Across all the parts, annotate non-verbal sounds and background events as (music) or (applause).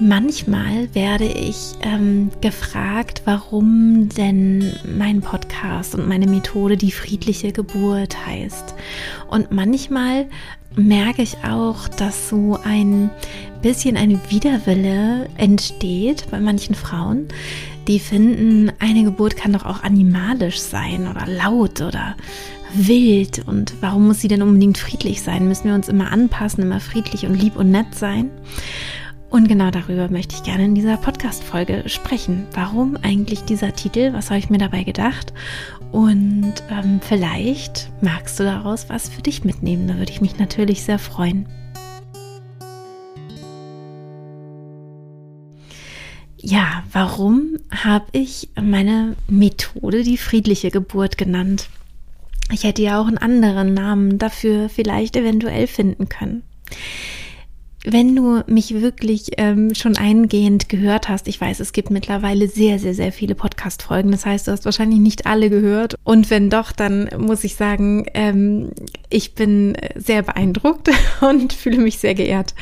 Manchmal werde ich ähm, gefragt, warum denn mein Podcast und meine Methode die friedliche Geburt heißt. Und manchmal merke ich auch, dass so ein bisschen eine Widerwille entsteht bei manchen Frauen, die finden, eine Geburt kann doch auch animalisch sein oder laut oder wild und warum muss sie denn unbedingt friedlich sein? Müssen wir uns immer anpassen, immer friedlich und lieb und nett sein? Und genau darüber möchte ich gerne in dieser Podcast-Folge sprechen. Warum eigentlich dieser Titel? Was habe ich mir dabei gedacht? Und ähm, vielleicht magst du daraus was für dich mitnehmen. Da würde ich mich natürlich sehr freuen. Ja, warum habe ich meine Methode die friedliche Geburt genannt? Ich hätte ja auch einen anderen Namen dafür vielleicht eventuell finden können wenn du mich wirklich ähm, schon eingehend gehört hast, ich weiß, es gibt mittlerweile sehr, sehr, sehr viele Podcast-Folgen. Das heißt, du hast wahrscheinlich nicht alle gehört. Und wenn doch, dann muss ich sagen, ähm, ich bin sehr beeindruckt (laughs) und fühle mich sehr geehrt.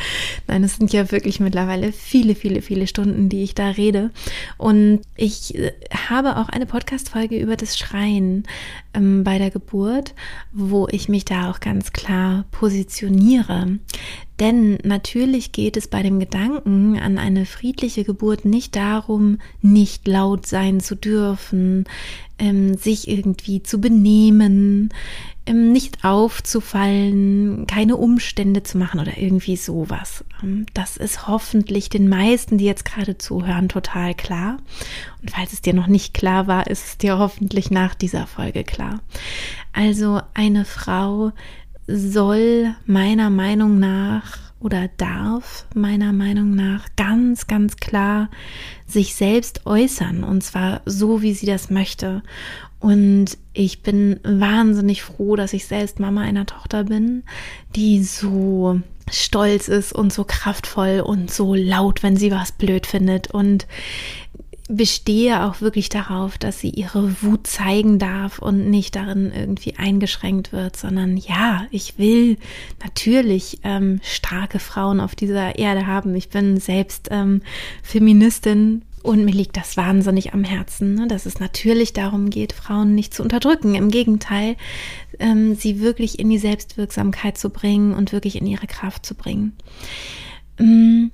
Nein, es sind ja wirklich mittlerweile viele, viele, viele Stunden, die ich da rede. Und ich äh, habe auch eine Podcast-Folge über das Schreien ähm, bei der Geburt, wo ich mich da auch ganz klar positioniere. Denn natürlich geht es bei dem Gedanken an eine friedliche Geburt nicht darum, nicht laut sein zu dürfen, ähm, sich irgendwie zu benehmen, ähm, nicht aufzufallen, keine Umstände zu machen oder irgendwie sowas. Ähm, das ist hoffentlich den meisten, die jetzt gerade zuhören, total klar. Und falls es dir noch nicht klar war, ist es dir hoffentlich nach dieser Folge klar. Also eine Frau soll meiner Meinung nach oder darf meiner Meinung nach ganz, ganz klar sich selbst äußern und zwar so, wie sie das möchte. Und ich bin wahnsinnig froh, dass ich selbst Mama einer Tochter bin, die so stolz ist und so kraftvoll und so laut, wenn sie was blöd findet und bestehe auch wirklich darauf, dass sie ihre Wut zeigen darf und nicht darin irgendwie eingeschränkt wird, sondern ja, ich will natürlich ähm, starke Frauen auf dieser Erde haben. Ich bin selbst ähm, Feministin und mir liegt das wahnsinnig am Herzen, ne, dass es natürlich darum geht, Frauen nicht zu unterdrücken. Im Gegenteil, ähm, sie wirklich in die Selbstwirksamkeit zu bringen und wirklich in ihre Kraft zu bringen. Ähm,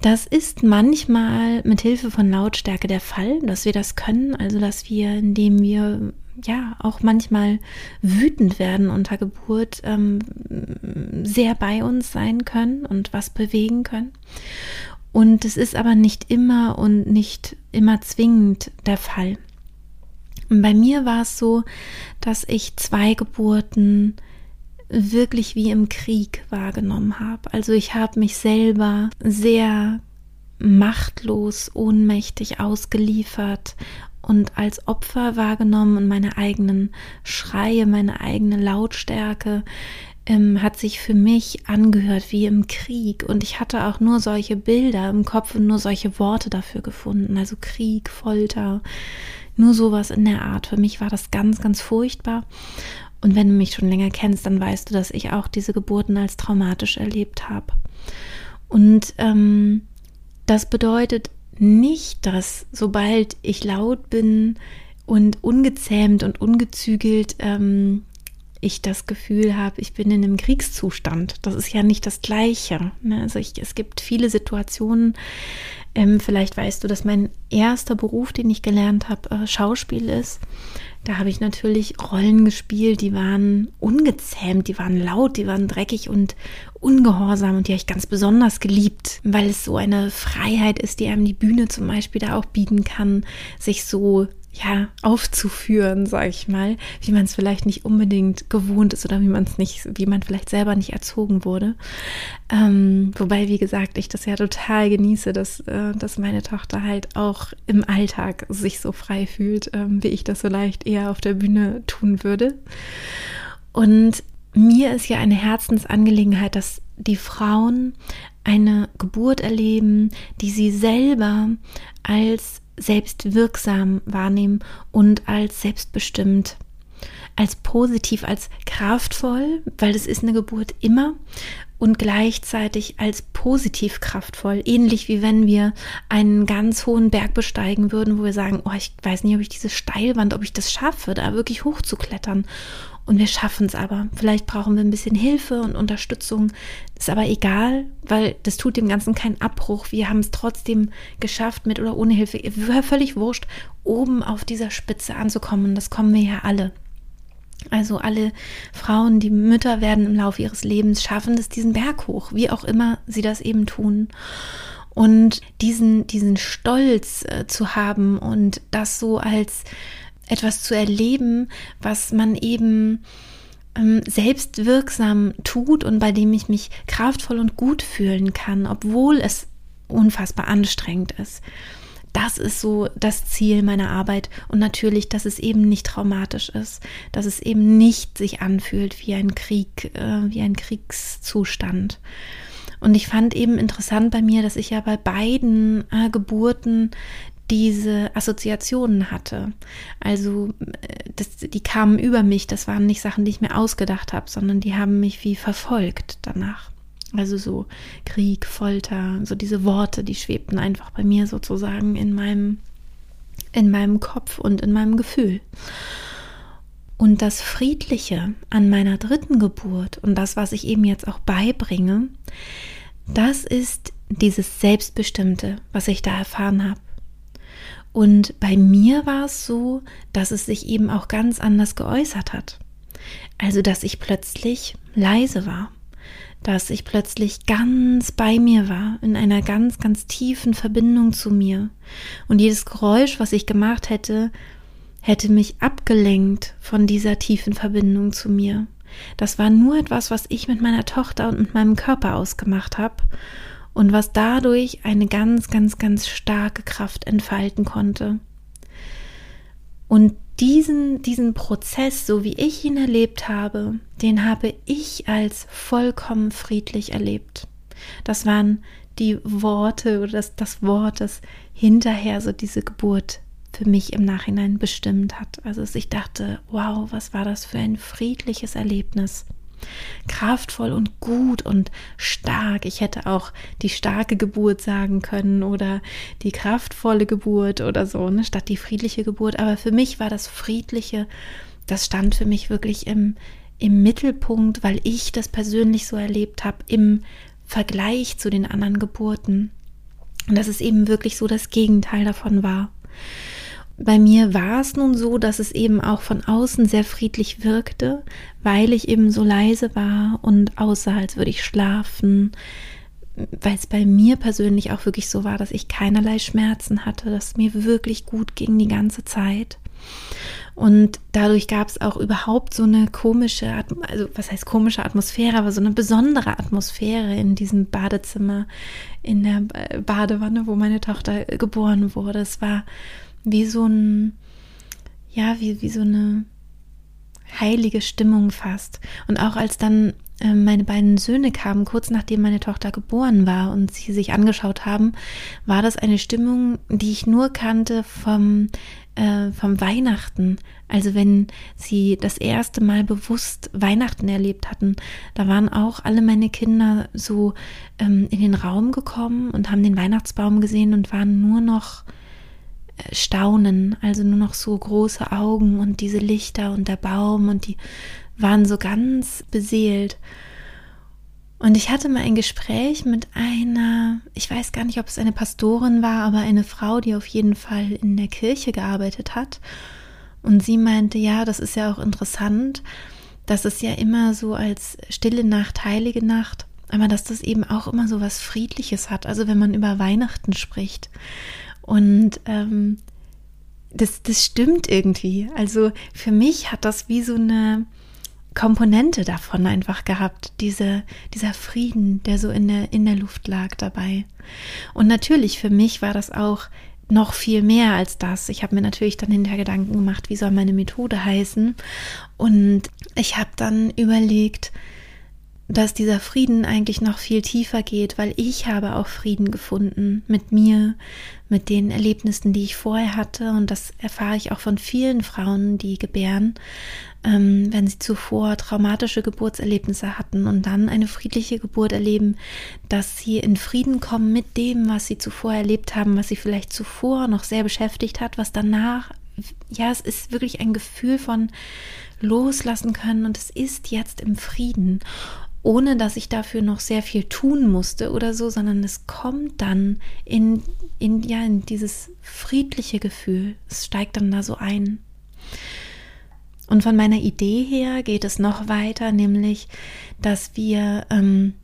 das ist manchmal mit Hilfe von Lautstärke der Fall, dass wir das können, also dass wir, indem wir ja auch manchmal wütend werden unter Geburt, ähm, sehr bei uns sein können und was bewegen können. Und es ist aber nicht immer und nicht immer zwingend der Fall. bei mir war es so, dass ich zwei Geburten wirklich wie im Krieg wahrgenommen habe. Also ich habe mich selber sehr machtlos, ohnmächtig ausgeliefert und als Opfer wahrgenommen und meine eigenen Schreie, meine eigene Lautstärke ähm, hat sich für mich angehört wie im Krieg und ich hatte auch nur solche Bilder im Kopf und nur solche Worte dafür gefunden, also Krieg, Folter, nur sowas in der Art. Für mich war das ganz, ganz furchtbar und wenn du mich schon länger kennst, dann weißt du, dass ich auch diese Geburten als traumatisch erlebt habe. Und ähm, das bedeutet nicht, dass sobald ich laut bin und ungezähmt und ungezügelt, ähm, ich das Gefühl habe, ich bin in einem Kriegszustand. Das ist ja nicht das Gleiche. Ne? Also ich, es gibt viele Situationen, ähm, vielleicht weißt du, dass mein erster Beruf, den ich gelernt habe, äh, Schauspiel ist. Da habe ich natürlich Rollen gespielt, die waren ungezähmt, die waren laut, die waren dreckig und ungehorsam und die habe ich ganz besonders geliebt, weil es so eine Freiheit ist, die einem die Bühne zum Beispiel da auch bieten kann, sich so ja, aufzuführen, sage ich mal, wie man es vielleicht nicht unbedingt gewohnt ist oder wie man es nicht, wie man vielleicht selber nicht erzogen wurde. Ähm, wobei, wie gesagt, ich das ja total genieße, dass, äh, dass meine Tochter halt auch im Alltag sich so frei fühlt, ähm, wie ich das so leicht eher auf der Bühne tun würde. Und mir ist ja eine Herzensangelegenheit, dass die Frauen eine Geburt erleben, die sie selber als selbstwirksam wahrnehmen und als selbstbestimmt als positiv, als kraftvoll, weil das ist eine Geburt immer und gleichzeitig als positiv kraftvoll, ähnlich wie wenn wir einen ganz hohen Berg besteigen würden, wo wir sagen, oh, ich weiß nicht, ob ich diese Steilwand, ob ich das schaffe, da wirklich hochzuklettern. Und wir schaffen es aber. Vielleicht brauchen wir ein bisschen Hilfe und Unterstützung. Ist aber egal, weil das tut dem Ganzen keinen Abbruch. Wir haben es trotzdem geschafft, mit oder ohne Hilfe. Völlig wurscht, oben auf dieser Spitze anzukommen. Das kommen wir ja alle. Also alle Frauen, die Mütter werden im Laufe ihres Lebens, schaffen es diesen Berg hoch, wie auch immer sie das eben tun. Und diesen, diesen Stolz äh, zu haben und das so als etwas zu erleben, was man eben ähm, selbst wirksam tut und bei dem ich mich kraftvoll und gut fühlen kann, obwohl es unfassbar anstrengend ist das ist so das Ziel meiner Arbeit und natürlich, dass es eben nicht traumatisch ist, dass es eben nicht sich anfühlt wie ein Krieg, äh, wie ein Kriegszustand. Und ich fand eben interessant bei mir, dass ich ja bei beiden äh, Geburten diese Assoziationen hatte. Also äh, das, die kamen über mich, das waren nicht Sachen, die ich mir ausgedacht habe, sondern die haben mich wie verfolgt danach. Also so Krieg, Folter, so diese Worte, die schwebten einfach bei mir sozusagen in meinem, in meinem Kopf und in meinem Gefühl. Und das Friedliche an meiner dritten Geburt und das, was ich eben jetzt auch beibringe, das ist dieses Selbstbestimmte, was ich da erfahren habe. Und bei mir war es so, dass es sich eben auch ganz anders geäußert hat. Also, dass ich plötzlich leise war dass ich plötzlich ganz bei mir war, in einer ganz, ganz tiefen Verbindung zu mir. Und jedes Geräusch, was ich gemacht hätte, hätte mich abgelenkt von dieser tiefen Verbindung zu mir. Das war nur etwas, was ich mit meiner Tochter und mit meinem Körper ausgemacht habe und was dadurch eine ganz, ganz, ganz starke Kraft entfalten konnte. Und diesen, diesen Prozess, so wie ich ihn erlebt habe, den habe ich als vollkommen friedlich erlebt. Das waren die Worte oder das, das Wort, das hinterher so diese Geburt für mich im Nachhinein bestimmt hat. Also ich dachte, wow, was war das für ein friedliches Erlebnis kraftvoll und gut und stark. Ich hätte auch die starke Geburt sagen können oder die kraftvolle Geburt oder so, ne, statt die friedliche Geburt. Aber für mich war das Friedliche, das stand für mich wirklich im, im Mittelpunkt, weil ich das persönlich so erlebt habe, im Vergleich zu den anderen Geburten. Und dass es eben wirklich so das Gegenteil davon war. Bei mir war es nun so, dass es eben auch von außen sehr friedlich wirkte, weil ich eben so leise war und aussah, als würde ich schlafen, weil es bei mir persönlich auch wirklich so war, dass ich keinerlei Schmerzen hatte, dass mir wirklich gut ging die ganze Zeit. Und dadurch gab es auch überhaupt so eine komische, also was heißt komische Atmosphäre, aber so eine besondere Atmosphäre in diesem Badezimmer, in der Badewanne, wo meine Tochter geboren wurde. Es war wie so ein, ja, wie, wie so eine heilige Stimmung fast. Und auch als dann äh, meine beiden Söhne kamen, kurz nachdem meine Tochter geboren war und sie sich angeschaut haben, war das eine Stimmung, die ich nur kannte vom, äh, vom Weihnachten. Also wenn sie das erste Mal bewusst Weihnachten erlebt hatten, da waren auch alle meine Kinder so ähm, in den Raum gekommen und haben den Weihnachtsbaum gesehen und waren nur noch Staunen, also nur noch so große Augen und diese Lichter und der Baum und die waren so ganz beseelt. Und ich hatte mal ein Gespräch mit einer, ich weiß gar nicht, ob es eine Pastorin war, aber eine Frau, die auf jeden Fall in der Kirche gearbeitet hat. Und sie meinte, ja, das ist ja auch interessant, dass es ja immer so als stille Nacht, heilige Nacht, aber dass das eben auch immer so was Friedliches hat. Also wenn man über Weihnachten spricht. Und ähm, das, das stimmt irgendwie. Also für mich hat das wie so eine Komponente davon einfach gehabt, diese, dieser Frieden, der so in der, in der Luft lag dabei. Und natürlich für mich war das auch noch viel mehr als das. Ich habe mir natürlich dann hinterher Gedanken gemacht, wie soll meine Methode heißen. Und ich habe dann überlegt, dass dieser Frieden eigentlich noch viel tiefer geht, weil ich habe auch Frieden gefunden mit mir, mit den Erlebnissen, die ich vorher hatte. Und das erfahre ich auch von vielen Frauen, die gebären, ähm, wenn sie zuvor traumatische Geburtserlebnisse hatten und dann eine friedliche Geburt erleben, dass sie in Frieden kommen mit dem, was sie zuvor erlebt haben, was sie vielleicht zuvor noch sehr beschäftigt hat, was danach, ja, es ist wirklich ein Gefühl von loslassen können und es ist jetzt im Frieden ohne dass ich dafür noch sehr viel tun musste oder so, sondern es kommt dann in, in, ja, in dieses friedliche Gefühl. Es steigt dann da so ein. Und von meiner Idee her geht es noch weiter, nämlich, dass wir ähm,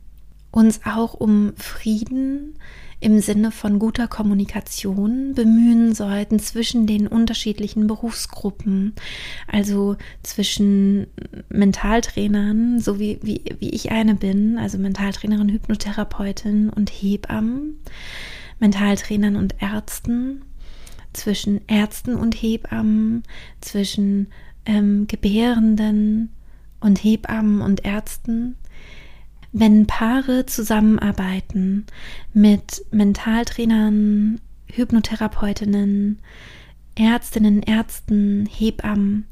uns auch um Frieden im Sinne von guter Kommunikation bemühen sollten zwischen den unterschiedlichen Berufsgruppen, also zwischen Mentaltrainern, so wie, wie, wie ich eine bin, also Mentaltrainerin, Hypnotherapeutin und Hebammen, Mentaltrainern und Ärzten, zwischen Ärzten und Hebammen, zwischen ähm, Gebärenden und Hebammen und Ärzten, wenn Paare zusammenarbeiten mit Mentaltrainern, Hypnotherapeutinnen, Ärztinnen, Ärzten, Hebammen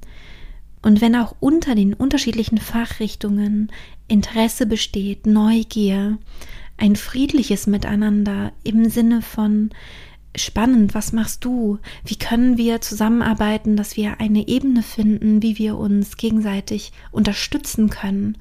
und wenn auch unter den unterschiedlichen Fachrichtungen Interesse besteht, Neugier, ein friedliches Miteinander im Sinne von spannend, was machst du? Wie können wir zusammenarbeiten, dass wir eine Ebene finden, wie wir uns gegenseitig unterstützen können?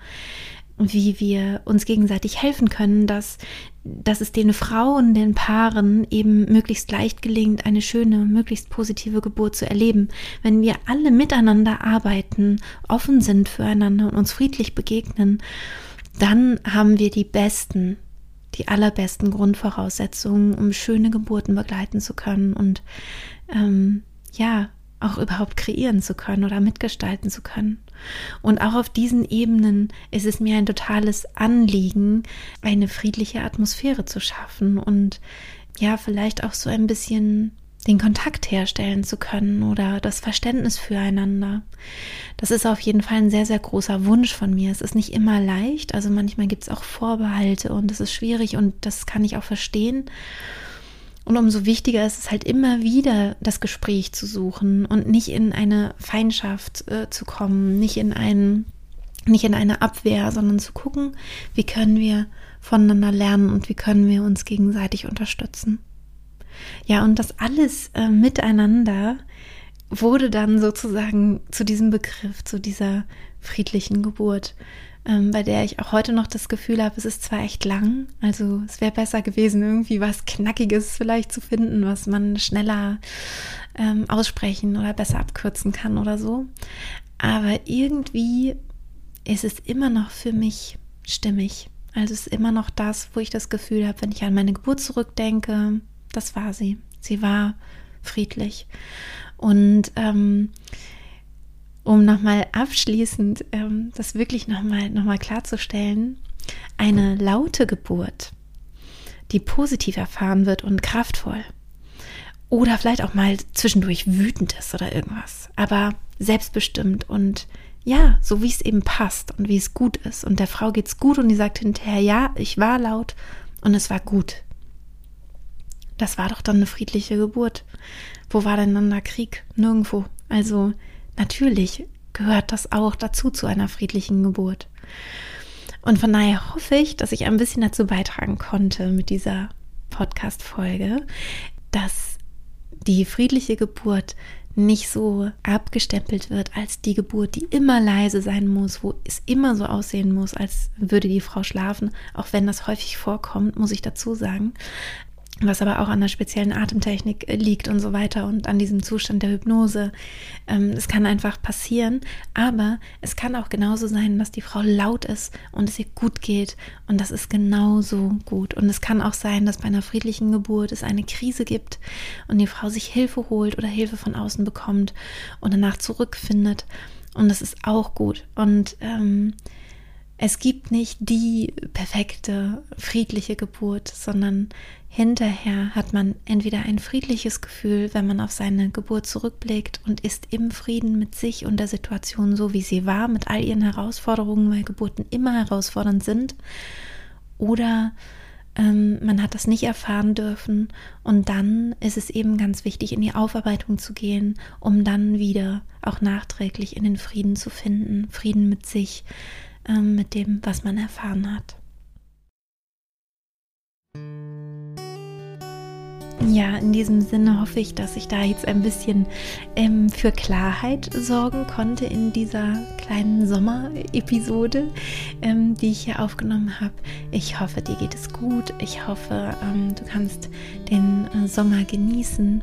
Wie wir uns gegenseitig helfen können, dass, dass es den Frauen, den Paaren eben möglichst leicht gelingt, eine schöne, möglichst positive Geburt zu erleben. Wenn wir alle miteinander arbeiten, offen sind füreinander und uns friedlich begegnen, dann haben wir die besten, die allerbesten Grundvoraussetzungen, um schöne Geburten begleiten zu können und ähm, ja, auch überhaupt kreieren zu können oder mitgestalten zu können. Und auch auf diesen Ebenen ist es mir ein totales Anliegen, eine friedliche Atmosphäre zu schaffen und ja, vielleicht auch so ein bisschen den Kontakt herstellen zu können oder das Verständnis füreinander. Das ist auf jeden Fall ein sehr, sehr großer Wunsch von mir. Es ist nicht immer leicht, also manchmal gibt es auch Vorbehalte und es ist schwierig und das kann ich auch verstehen. Und umso wichtiger ist es halt immer wieder, das Gespräch zu suchen und nicht in eine Feindschaft äh, zu kommen, nicht in einen, nicht in eine Abwehr, sondern zu gucken, wie können wir voneinander lernen und wie können wir uns gegenseitig unterstützen. Ja, und das alles äh, miteinander wurde dann sozusagen zu diesem Begriff, zu dieser friedlichen Geburt ähm, bei der ich auch heute noch das Gefühl habe, es ist zwar echt lang, also es wäre besser gewesen, irgendwie was Knackiges vielleicht zu finden, was man schneller ähm, aussprechen oder besser abkürzen kann oder so. Aber irgendwie ist es immer noch für mich stimmig. Also es ist immer noch das, wo ich das Gefühl habe, wenn ich an meine Geburt zurückdenke, das war sie. Sie war friedlich. Und ähm, um nochmal abschließend ähm, das wirklich nochmal noch mal klarzustellen, eine laute Geburt, die positiv erfahren wird und kraftvoll oder vielleicht auch mal zwischendurch wütend ist oder irgendwas, aber selbstbestimmt und ja, so wie es eben passt und wie es gut ist. Und der Frau geht's gut und die sagt hinterher, ja, ich war laut und es war gut. Das war doch dann eine friedliche Geburt. Wo war denn dann der Krieg? Nirgendwo. Also Natürlich gehört das auch dazu zu einer friedlichen Geburt. Und von daher hoffe ich, dass ich ein bisschen dazu beitragen konnte mit dieser Podcast-Folge, dass die friedliche Geburt nicht so abgestempelt wird als die Geburt, die immer leise sein muss, wo es immer so aussehen muss, als würde die Frau schlafen, auch wenn das häufig vorkommt, muss ich dazu sagen was aber auch an der speziellen Atemtechnik liegt und so weiter und an diesem Zustand der Hypnose. Ähm, es kann einfach passieren, aber es kann auch genauso sein, dass die Frau laut ist und es ihr gut geht und das ist genauso gut. Und es kann auch sein, dass bei einer friedlichen Geburt es eine Krise gibt und die Frau sich Hilfe holt oder Hilfe von außen bekommt und danach zurückfindet und das ist auch gut. Und ähm, es gibt nicht die perfekte, friedliche Geburt, sondern hinterher hat man entweder ein friedliches Gefühl, wenn man auf seine Geburt zurückblickt und ist im Frieden mit sich und der Situation so, wie sie war, mit all ihren Herausforderungen, weil Geburten immer herausfordernd sind, oder ähm, man hat das nicht erfahren dürfen und dann ist es eben ganz wichtig, in die Aufarbeitung zu gehen, um dann wieder auch nachträglich in den Frieden zu finden, Frieden mit sich, ähm, mit dem, was man erfahren hat. Ja, in diesem Sinne hoffe ich, dass ich da jetzt ein bisschen ähm, für Klarheit sorgen konnte in dieser kleinen Sommer-Episode, ähm, die ich hier aufgenommen habe. Ich hoffe, dir geht es gut. Ich hoffe, ähm, du kannst den äh, Sommer genießen.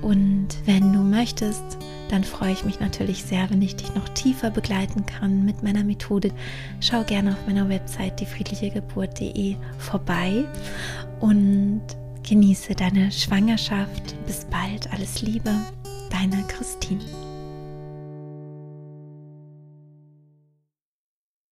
Und wenn du möchtest, dann freue ich mich natürlich sehr, wenn ich dich noch tiefer begleiten kann mit meiner Methode. Schau gerne auf meiner Website diefriedlichegeburt.de vorbei und Genieße deine Schwangerschaft. Bis bald. Alles Liebe. Deine Christine.